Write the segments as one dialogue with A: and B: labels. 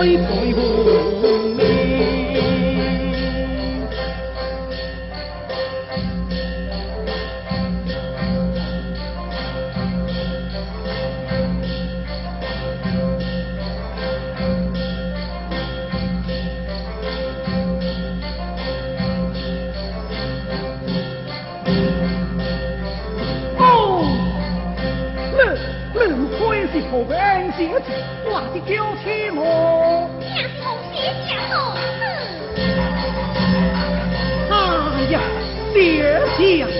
A: joyful. 我的恩杰子我的娇妻模样
B: 是红鞋匠红
A: 哎呀爹爹。呀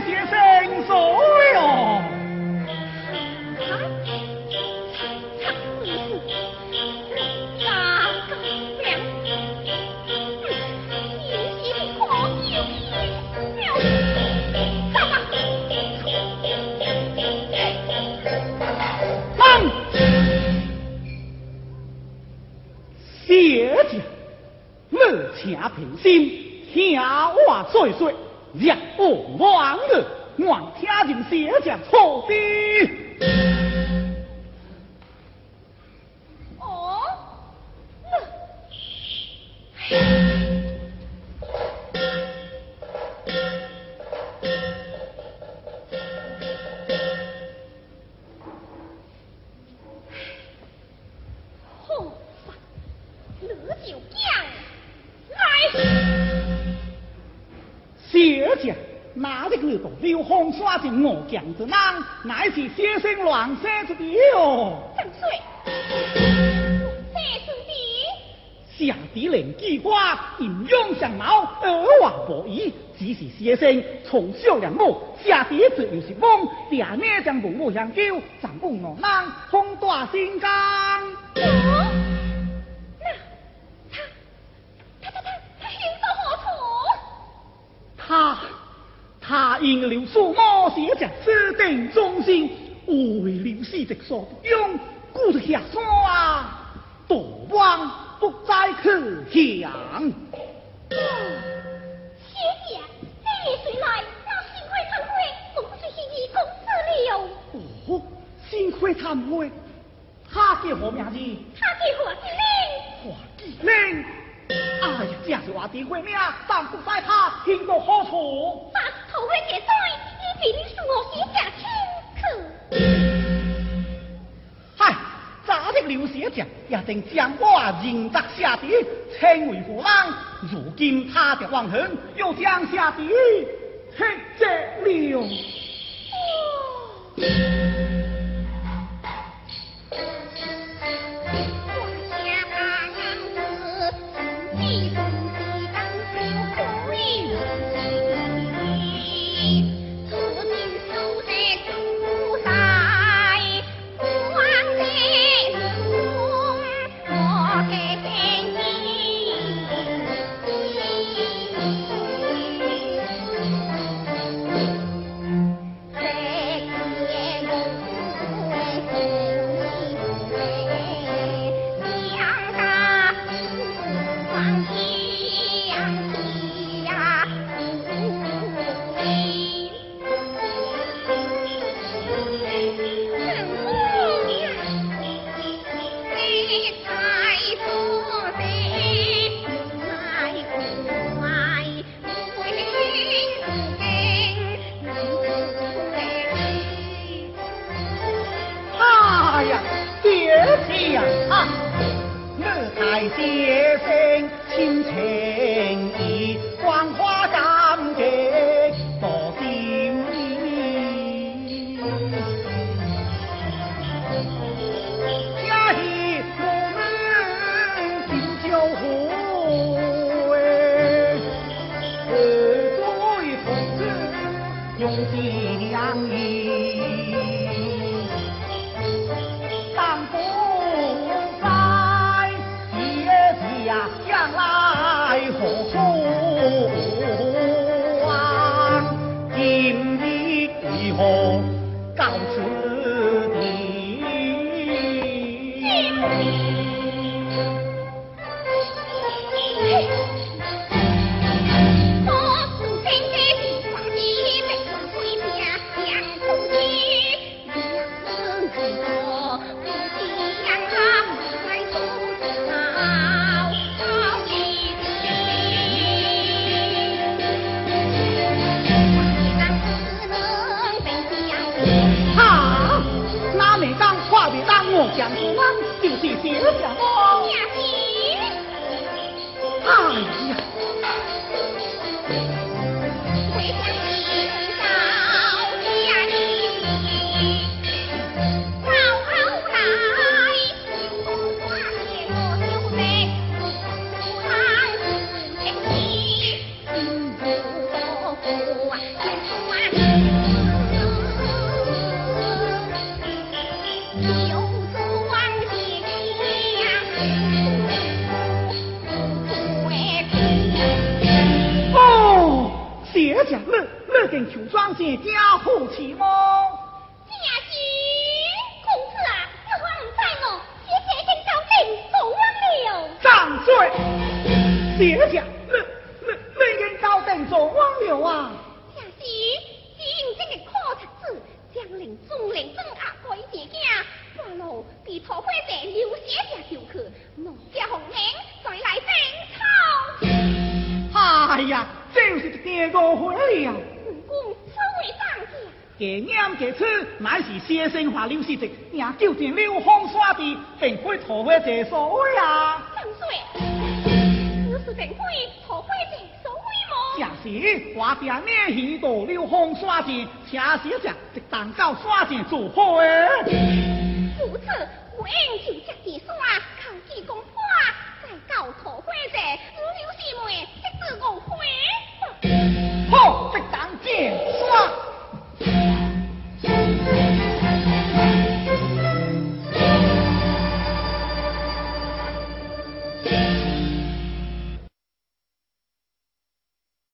A: 定会先生所哟。请平心，听我岁岁，让我忘了，愿听人写着错的。耍是我讲之人，乃是先生乱生之地哦。
B: 正水，乱生之地。
A: 下地灵机花，阴阳相貌，二话不疑，只是先生从小人母，下地自又是懵，爹娘将父母相救，丈夫我难，风大心刚。刘素某写着指定忠心，为刘氏直所不用，故是下山啊，躲亡不再可想。
B: 谢谢，这一岁来，那幸亏参会，总是是义公子了。
A: 哦，幸亏参会，他叫何名字？
B: 他叫何继林。
A: 何继林。哎呀，这是我的慧命，但不在他听到何处？
B: 把头盔解开，
A: 刘小姐也正将我认得下地，称为何人？如今他的王恒，又将下地吃着了。爹爹啊，我太先生亲情意，黄花盛开多平意。家里我们敬酒壶哎，儿女同永相依。home. 汪汪汪汪汪家父妻么？
B: 家君，公子啊，此话唔在我，谢谢跟朝廷走忘了。
A: 张嘴，谢家乐乐乐见高登做王了啊！
B: 家君，今这个可贼子，将领中领镇压改自家，半路被土匪者流血下条去，我家红名，再来争吵。
A: 哎呀，就是第误会了。给娘给吃，乃是先生话刘世直，也叫见刘荒耍的，并非土匪者所为啊。
B: 张水，此事并非土匪者所为吗？正
A: 是，我爹念许多刘荒耍钱，且写着一当到耍钱做好诶。